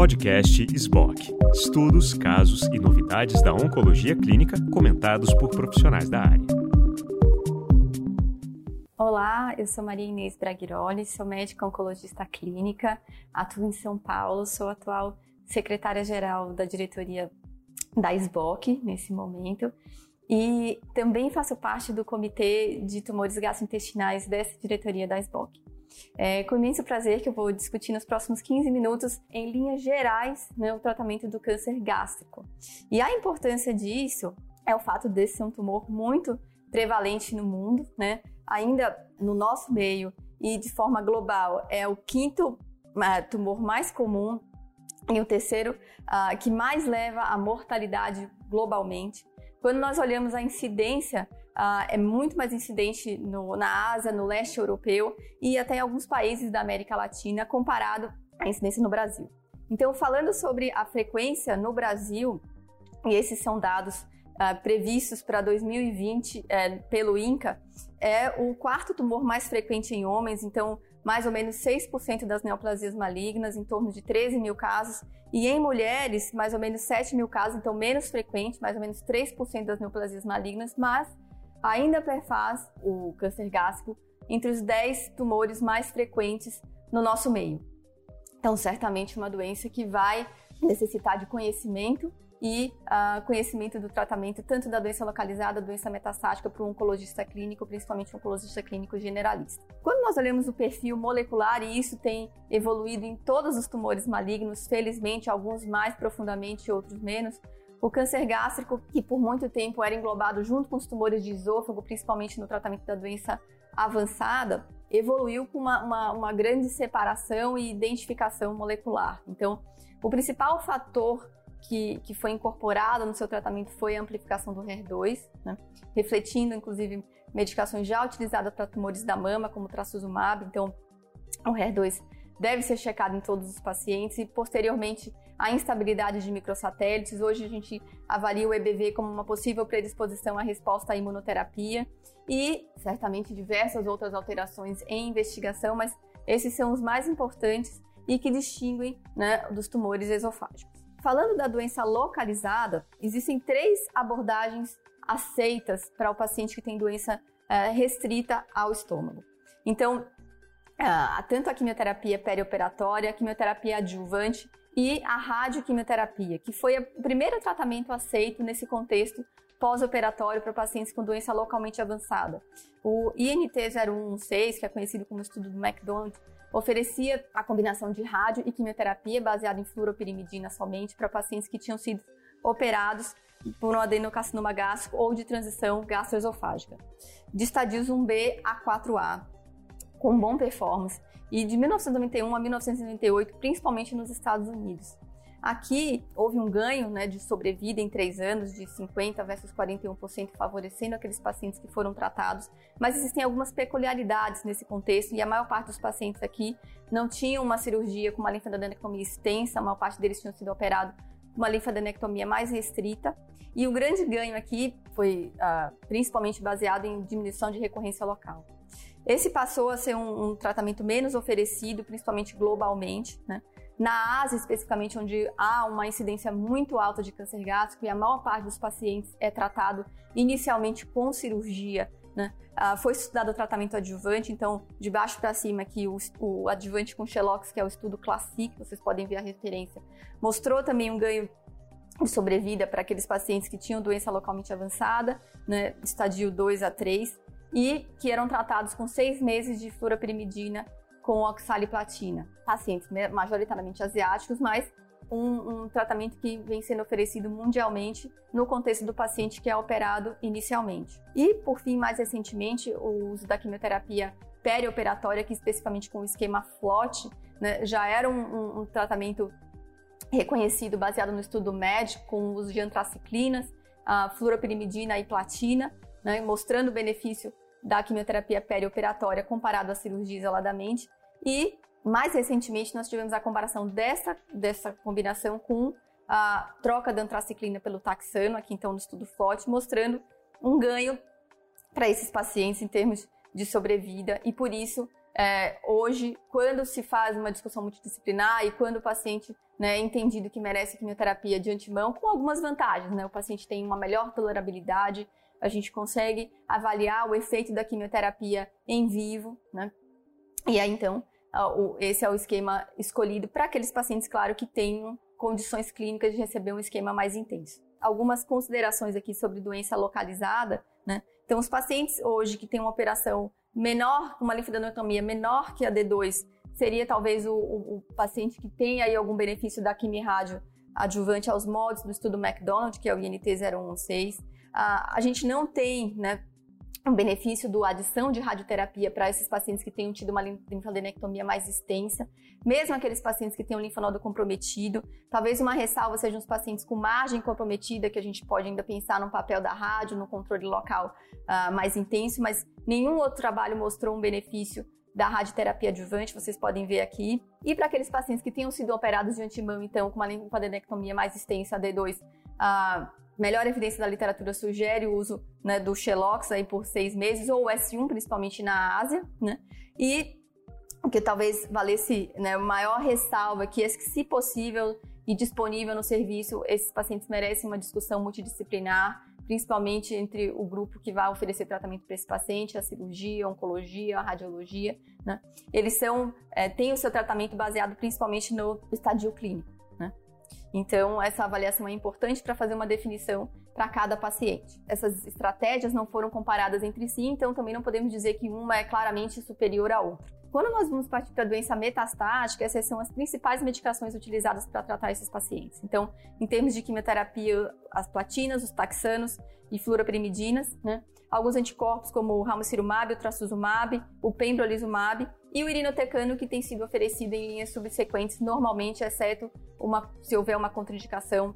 Podcast SBOC. Estudos, casos e novidades da oncologia clínica comentados por profissionais da área. Olá, eu sou Maria Inês Braghiroli, sou médica oncologista clínica, atuo em São Paulo, sou atual secretária-geral da diretoria da SBOC nesse momento e também faço parte do comitê de tumores gastrointestinais dessa diretoria da SBOC. É com imenso prazer que eu vou discutir nos próximos 15 minutos, em linhas gerais, né, o tratamento do câncer gástrico. E a importância disso é o fato desse ser um tumor muito prevalente no mundo, né? Ainda no nosso meio e de forma global, é o quinto uh, tumor mais comum e o terceiro uh, que mais leva à mortalidade globalmente. Quando nós olhamos a incidência, uh, é muito mais incidente no, na Ásia, no leste europeu e até em alguns países da América Latina, comparado à incidência no Brasil. Então, falando sobre a frequência no Brasil, e esses são dados uh, previstos para 2020 uh, eh, pelo INCA, é o quarto tumor mais frequente em homens, então mais ou menos 6% das neoplasias malignas, em torno de 13 mil casos, e em mulheres, mais ou menos 7 mil casos, então menos frequente, mais ou menos 3% das neoplasias malignas, mas ainda perfaz o câncer gástrico entre os 10 tumores mais frequentes no nosso meio. Então, certamente uma doença que vai necessitar de conhecimento e uh, conhecimento do tratamento tanto da doença localizada, doença metastática para um oncologista clínico, principalmente um oncologista clínico generalista. Quando nós olhamos o perfil molecular, e isso tem evoluído em todos os tumores malignos, felizmente alguns mais profundamente, outros menos, o câncer gástrico, que por muito tempo era englobado junto com os tumores de esôfago, principalmente no tratamento da doença avançada, evoluiu com uma, uma, uma grande separação e identificação molecular. Então, o principal fator que, que foi incorporada no seu tratamento foi a amplificação do HER2, né? refletindo inclusive medicações já utilizadas para tumores da mama, como o trastuzumab. Então, o HER2 deve ser checado em todos os pacientes e posteriormente a instabilidade de microsatélites. Hoje a gente avalia o EBV como uma possível predisposição à resposta à imunoterapia e certamente diversas outras alterações em investigação, mas esses são os mais importantes e que distinguem né, dos tumores esofágicos. Falando da doença localizada, existem três abordagens aceitas para o paciente que tem doença é, restrita ao estômago. Então, ah, tanto a quimioterapia perioperatória, a quimioterapia adjuvante e a radioquimioterapia, que foi o primeiro tratamento aceito nesse contexto pós-operatório para pacientes com doença localmente avançada. O INT 0116, que é conhecido como estudo do McDonald, oferecia a combinação de rádio e quimioterapia baseada em fluoropirimidina somente para pacientes que tinham sido operados por um adenocarcinoma gástrico ou de transição gastroesofágica. De estadios 1B a 4A, com bom performance, e de 1991 a 1998, principalmente nos Estados Unidos. Aqui houve um ganho né, de sobrevida em três anos, de 50% versus 41%, favorecendo aqueles pacientes que foram tratados, mas existem algumas peculiaridades nesse contexto e a maior parte dos pacientes aqui não tinham uma cirurgia com uma linfadenectomia extensa, a maior parte deles tinham sido operados com uma linfadenectomia mais restrita. E o grande ganho aqui foi uh, principalmente baseado em diminuição de recorrência local. Esse passou a ser um, um tratamento menos oferecido, principalmente globalmente, né? Na Ásia, especificamente, onde há uma incidência muito alta de câncer gástrico e a maior parte dos pacientes é tratado inicialmente com cirurgia, né? Ah, foi estudado o tratamento adjuvante, então, de baixo para cima aqui, o, o adjuvante com Xelox, que é o estudo Classic, vocês podem ver a referência, mostrou também um ganho de sobrevida para aqueles pacientes que tinham doença localmente avançada, né, estadio 2 a 3, e que eram tratados com seis meses de fluoropirimidina com oxaliplatina. Pacientes majoritariamente asiáticos, mas um, um, tratamento que vem sendo oferecido mundialmente no contexto do paciente que é operado inicialmente. E, por fim, mais recentemente, o uso da quimioterapia perioperatória, que especificamente com o esquema FLOT, né, já era um, um, um, tratamento reconhecido baseado no estudo médico com o uso de antraciclinas, a fluoropirimidina e platina, né, mostrando benefício da quimioterapia perioperatória comparado à cirurgia isoladamente. E, mais recentemente, nós tivemos a comparação dessa, dessa combinação com a troca da antraciclina pelo taxano, aqui então no estudo FLOT, mostrando um ganho para esses pacientes em termos de sobrevida e, por isso, é, hoje, quando se faz uma discussão multidisciplinar e quando o paciente né, é entendido que merece quimioterapia de antemão, com algumas vantagens, né? O paciente tem uma melhor tolerabilidade, a gente consegue avaliar o efeito da quimioterapia em vivo, né? E aí, então, esse é o esquema escolhido para aqueles pacientes, claro, que tenham condições clínicas de receber um esquema mais intenso. Algumas considerações aqui sobre doença localizada, né? Então, os pacientes hoje que têm uma operação menor, uma linfadenotomia menor que a D2, seria talvez o, o, o paciente que tem aí algum benefício da quimio-rádio adjuvante aos moldes do estudo McDonald, que é o INT 016. A gente não tem, né, um benefício do adição de radioterapia para esses pacientes que tenham tido uma linfadenectomia mais extensa, mesmo aqueles pacientes que tenham linfonodo comprometido. Talvez uma ressalva sejam os pacientes com margem comprometida, que a gente pode ainda pensar no papel da rádio, no controle local uh, mais intenso, mas nenhum outro trabalho mostrou um benefício da radioterapia adjuvante, vocês podem ver aqui. E para aqueles pacientes que tenham sido operados de antemão, então, com uma linfadenectomia mais extensa, D2, a melhor evidência da literatura sugere o uso né, do Xelox aí por seis meses, ou o S1, principalmente na Ásia, né? E o que talvez valesse né, maior ressalva é que, se possível e disponível no serviço, esses pacientes merecem uma discussão multidisciplinar, principalmente entre o grupo que vai oferecer tratamento para esse paciente, a cirurgia, a oncologia, a radiologia. Né? Eles são, é, têm o seu tratamento baseado principalmente no estadio clínico. Então, essa avaliação é importante para fazer uma definição para cada paciente. Essas estratégias não foram comparadas entre si, então também não podemos dizer que uma é claramente superior à outra. Quando nós vamos partir para a doença metastática, essas são as principais medicações utilizadas para tratar esses pacientes. Então, em termos de quimioterapia, as platinas, os taxanos e fluoropirimidinas, né? Alguns anticorpos como o ramucirumab, o trastuzumab, o pembrolizumab e o irinotecano que tem sido oferecido em linhas subsequentes, normalmente, exceto uma, se houver uma contraindicação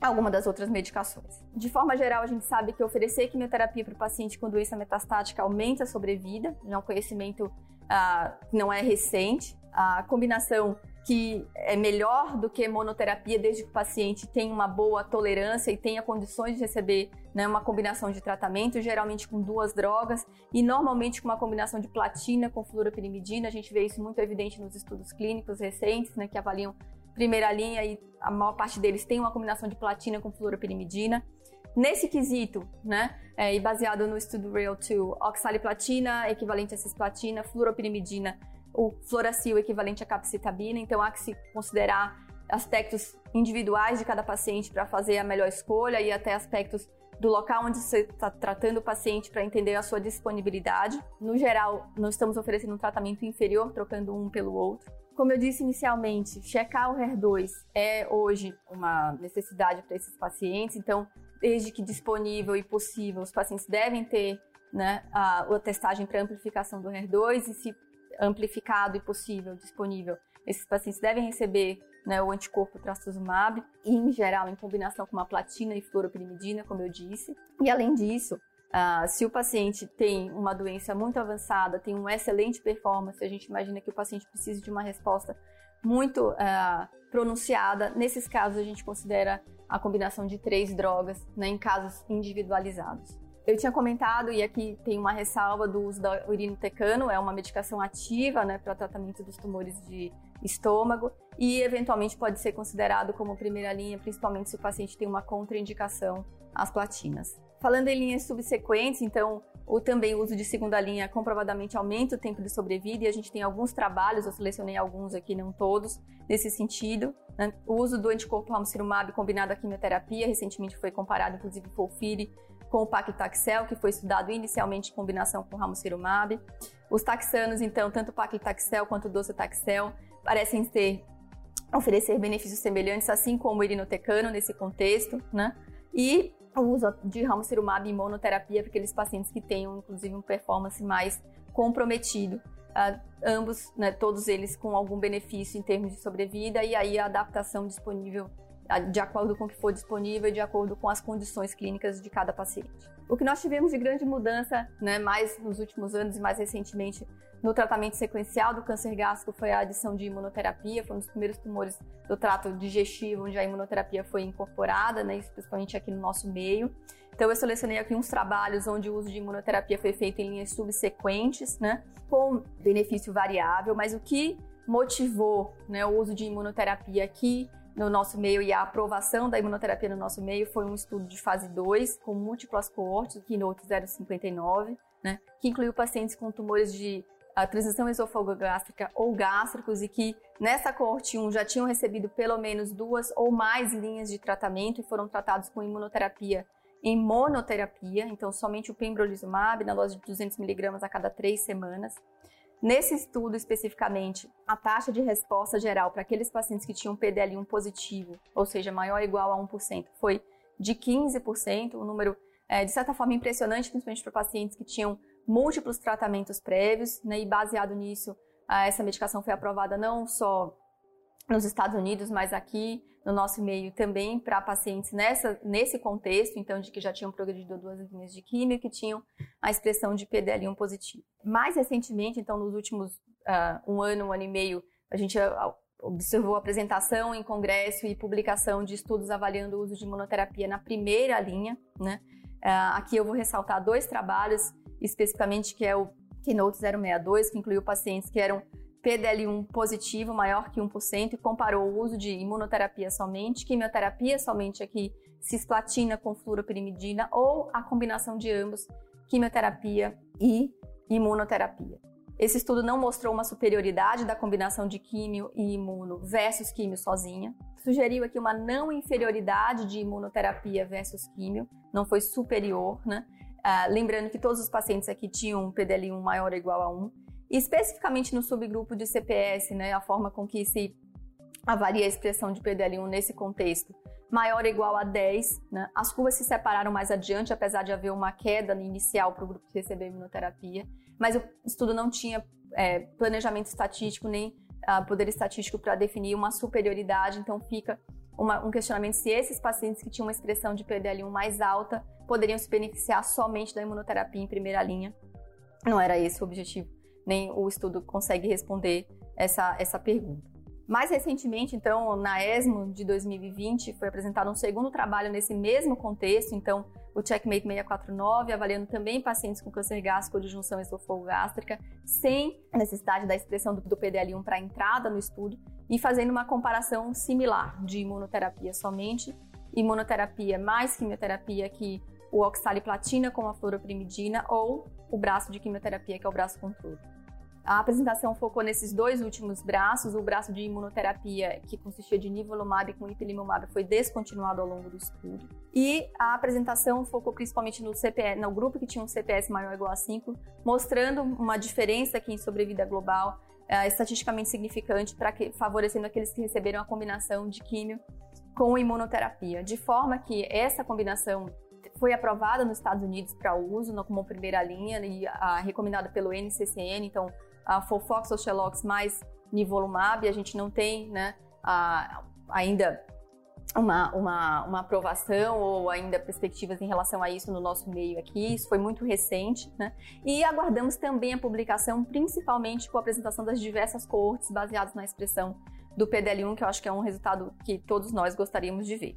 alguma das outras medicações. De forma geral, a gente sabe que oferecer quimioterapia para o paciente com doença metastática aumenta a sobrevida, é um conhecimento ah, não é recente. A combinação que é melhor do que monoterapia desde que o paciente tenha uma boa tolerância e tenha condições de receber né, uma combinação de tratamento, geralmente com duas drogas e normalmente com uma combinação de platina com fluoropirimidina. A gente vê isso muito evidente nos estudos clínicos recentes, né, que avaliam primeira linha e a maior parte deles tem uma combinação de platina com fluoropirimidina. Nesse quesito, né, é, e baseado no estudo Real2, oxaliplatina equivalente a cisplatina, fluoropirimidina, o fluoracil equivalente a capecitabina, então há que se considerar aspectos individuais de cada paciente para fazer a melhor escolha e até aspectos do local onde você está tratando o paciente para entender a sua disponibilidade. No geral, nós estamos oferecendo um tratamento inferior, trocando um pelo outro. Como eu disse inicialmente, checar o HER2 é hoje uma necessidade para esses pacientes, então desde que disponível e possível, os pacientes devem ter né, a, a testagem para amplificação do HER2 e se amplificado e possível, disponível, esses pacientes devem receber né, o anticorpo trastuzumab, em geral em combinação com uma platina e fluoropirimidina, como eu disse. E além disso, uh, se o paciente tem uma doença muito avançada, tem uma excelente performance, a gente imagina que o paciente precisa de uma resposta muito uh, pronunciada. Nesses casos, a gente considera a combinação de três drogas né, em casos individualizados. Eu tinha comentado, e aqui tem uma ressalva do uso da urinotecano, é uma medicação ativa né, para tratamento dos tumores de estômago e eventualmente pode ser considerado como primeira linha, principalmente se o paciente tem uma contraindicação às platinas. Falando em linhas subsequentes, então, o também uso de segunda linha comprovadamente aumenta o tempo de sobrevida e a gente tem alguns trabalhos, eu selecionei alguns aqui, não todos, nesse sentido. Né? O uso do anticorpo ramucirumab combinado à quimioterapia, recentemente foi comparado, inclusive, com o FIRI com o paclitaxel, que foi estudado inicialmente em combinação com ramucirumab. Os taxanos, então, tanto o paclitaxel quanto o docetaxel, parecem ter oferecer benefícios semelhantes, assim como o irinotecano nesse contexto, né? E o uso de ramucirumab em monoterapia para aqueles pacientes que tenham, inclusive, um performance mais comprometido. Uh, ambos, né, todos eles com algum benefício em termos de sobrevida e aí a adaptação disponível de acordo com o que for disponível e de acordo com as condições clínicas de cada paciente. O que nós tivemos de grande mudança, né, mais nos últimos anos e mais recentemente no tratamento sequencial do câncer gástrico foi a adição de imunoterapia, foi um dos primeiros tumores do trato digestivo onde a imunoterapia foi incorporada, né, principalmente aqui no nosso meio. Então eu selecionei aqui uns trabalhos onde o uso de imunoterapia foi feito em linhas subsequentes, né, com benefício variável, mas o que motivou né, o uso de imunoterapia aqui no nosso meio e a aprovação da imunoterapia no nosso meio foi um estudo de fase 2 com múltiplas coortes, o Keynote 059, né, que incluiu pacientes com tumores de a transição esofagogástrica ou gástricos e que nessa coorte 1 já tinham recebido pelo menos duas ou mais linhas de tratamento e foram tratados com imunoterapia em monoterapia, então somente o pembrolizumab na dose de 200 mg a cada três semanas. Nesse estudo especificamente, a taxa de resposta geral para aqueles pacientes que tinham PDL1 positivo, ou seja, maior ou igual a 1%, foi de 15%, um número é, de certa forma impressionante, principalmente para pacientes que tinham múltiplos tratamentos prévios, né, e baseado nisso, essa medicação foi aprovada não só nos Estados Unidos, mas aqui no nosso meio também para pacientes nessa, nesse contexto, então, de que já tinham progredido duas linhas de química e que tinham a expressão de PDL1 positivo. Mais recentemente, então, nos últimos uh, um ano, um ano e meio, a gente uh, observou apresentação em congresso e publicação de estudos avaliando o uso de imunoterapia na primeira linha, né? Uh, aqui eu vou ressaltar dois trabalhos, especificamente que é o Keynote 062, que incluiu pacientes que eram PDL1 positivo maior que 1% e comparou o uso de imunoterapia somente, quimioterapia somente aqui, cisplatina com fluoropirimidina ou a combinação de ambos, quimioterapia e imunoterapia. Esse estudo não mostrou uma superioridade da combinação de químio e imuno versus químio sozinha. Sugeriu aqui uma não inferioridade de imunoterapia versus químio, não foi superior, né? Uh, lembrando que todos os pacientes aqui tinham um PDL1 maior ou igual a 1 especificamente no subgrupo de CPS, né, a forma com que se avalia a expressão de PDL1 nesse contexto, maior ou igual a 10, né, as curvas se separaram mais adiante, apesar de haver uma queda inicial para o grupo que recebeu imunoterapia, mas o estudo não tinha é, planejamento estatístico nem uh, poder estatístico para definir uma superioridade, então fica uma, um questionamento se esses pacientes que tinham uma expressão de PDL1 mais alta poderiam se beneficiar somente da imunoterapia em primeira linha. Não era esse o objetivo nem o estudo consegue responder essa, essa pergunta. Mais recentemente, então, na ESMO de 2020, foi apresentado um segundo trabalho nesse mesmo contexto, então, o Checkmate 649, avaliando também pacientes com câncer gástrico de junção esofagogástrica, sem necessidade da expressão do, do PDL1 para entrada no estudo, e fazendo uma comparação similar de imunoterapia somente, imunoterapia mais quimioterapia que o oxaliplatina com a fluoroprimidina ou o braço de quimioterapia, que é o braço controle. A apresentação focou nesses dois últimos braços. O braço de imunoterapia, que consistia de nivolumab com ipilimumab, foi descontinuado ao longo do estudo. E a apresentação focou principalmente no CPS, no grupo que tinha um CPS maior ou igual a 5, mostrando uma diferença aqui em sobrevida global, é, estatisticamente significante, para favorecendo aqueles que receberam a combinação de químio com imunoterapia. De forma que essa combinação foi aprovada nos Estados Unidos para uso como primeira linha e a, recomendada pelo NCCN, então a Fofox ou Xelox mais nivolumab, a gente não tem né, a, ainda uma, uma, uma, aprovação ou ainda perspectivas em relação a isso no nosso meio aqui. Isso foi muito recente, né? E aguardamos também a publicação, principalmente com a apresentação das diversas coortes baseadas na expressão do PDL1, que eu acho que é um resultado que todos nós gostaríamos de ver.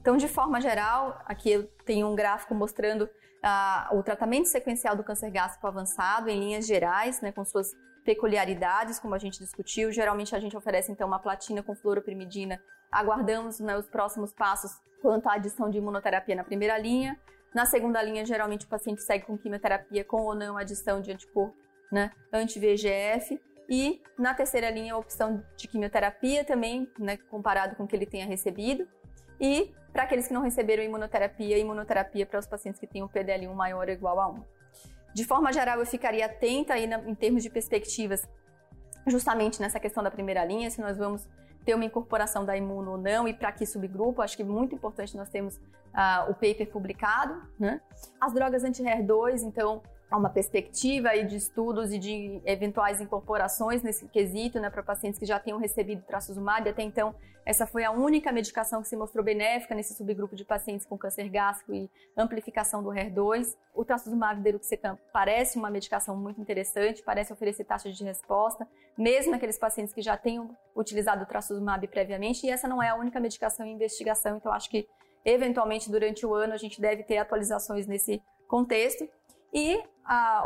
Então, de forma geral, aqui eu tenho um gráfico mostrando o tratamento sequencial do câncer gástrico avançado em linhas gerais, né, com suas peculiaridades, como a gente discutiu. Geralmente a gente oferece então uma platina com fluoroprimidina. Aguardamos né, os próximos passos quanto à adição de imunoterapia na primeira linha. Na segunda linha, geralmente o paciente segue com quimioterapia com ou não adição de anticorpo né, anti-VEGF. E na terceira linha, a opção de quimioterapia também, né, comparado com o que ele tenha recebido. E para aqueles que não receberam imunoterapia, imunoterapia para os pacientes que têm o PDL1 maior ou igual a 1. De forma geral, eu ficaria atenta aí na, em termos de perspectivas, justamente nessa questão da primeira linha, se nós vamos ter uma incorporação da imuno ou não e para que subgrupo. Acho que é muito importante nós termos uh, o paper publicado. Né? As drogas anti-HER2, então, uma perspectiva aí de estudos e de eventuais incorporações nesse quesito, né, para pacientes que já tenham recebido trastuzumab. Até então, essa foi a única medicação que se mostrou benéfica nesse subgrupo de pacientes com câncer gástrico e amplificação do HER2. O trastuzumab deruxtecan parece uma medicação muito interessante, parece oferecer taxas de resposta, mesmo naqueles pacientes que já tenham utilizado o trastuzumab previamente, e essa não é a única medicação em investigação, então acho que eventualmente durante o ano a gente deve ter atualizações nesse contexto. E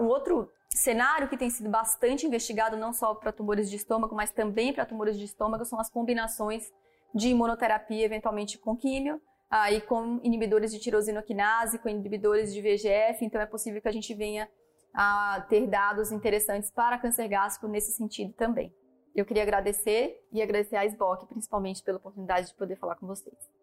um outro cenário que tem sido bastante investigado, não só para tumores de estômago, mas também para tumores de estômago, são as combinações de imunoterapia, eventualmente com químio, aí uh, com inibidores de tirosinoquinase, com inibidores de VEGF, então é possível que a gente venha a ter dados interessantes para câncer gástrico nesse sentido também. Eu queria agradecer e agradecer à SBOC, principalmente pela oportunidade de poder falar com vocês.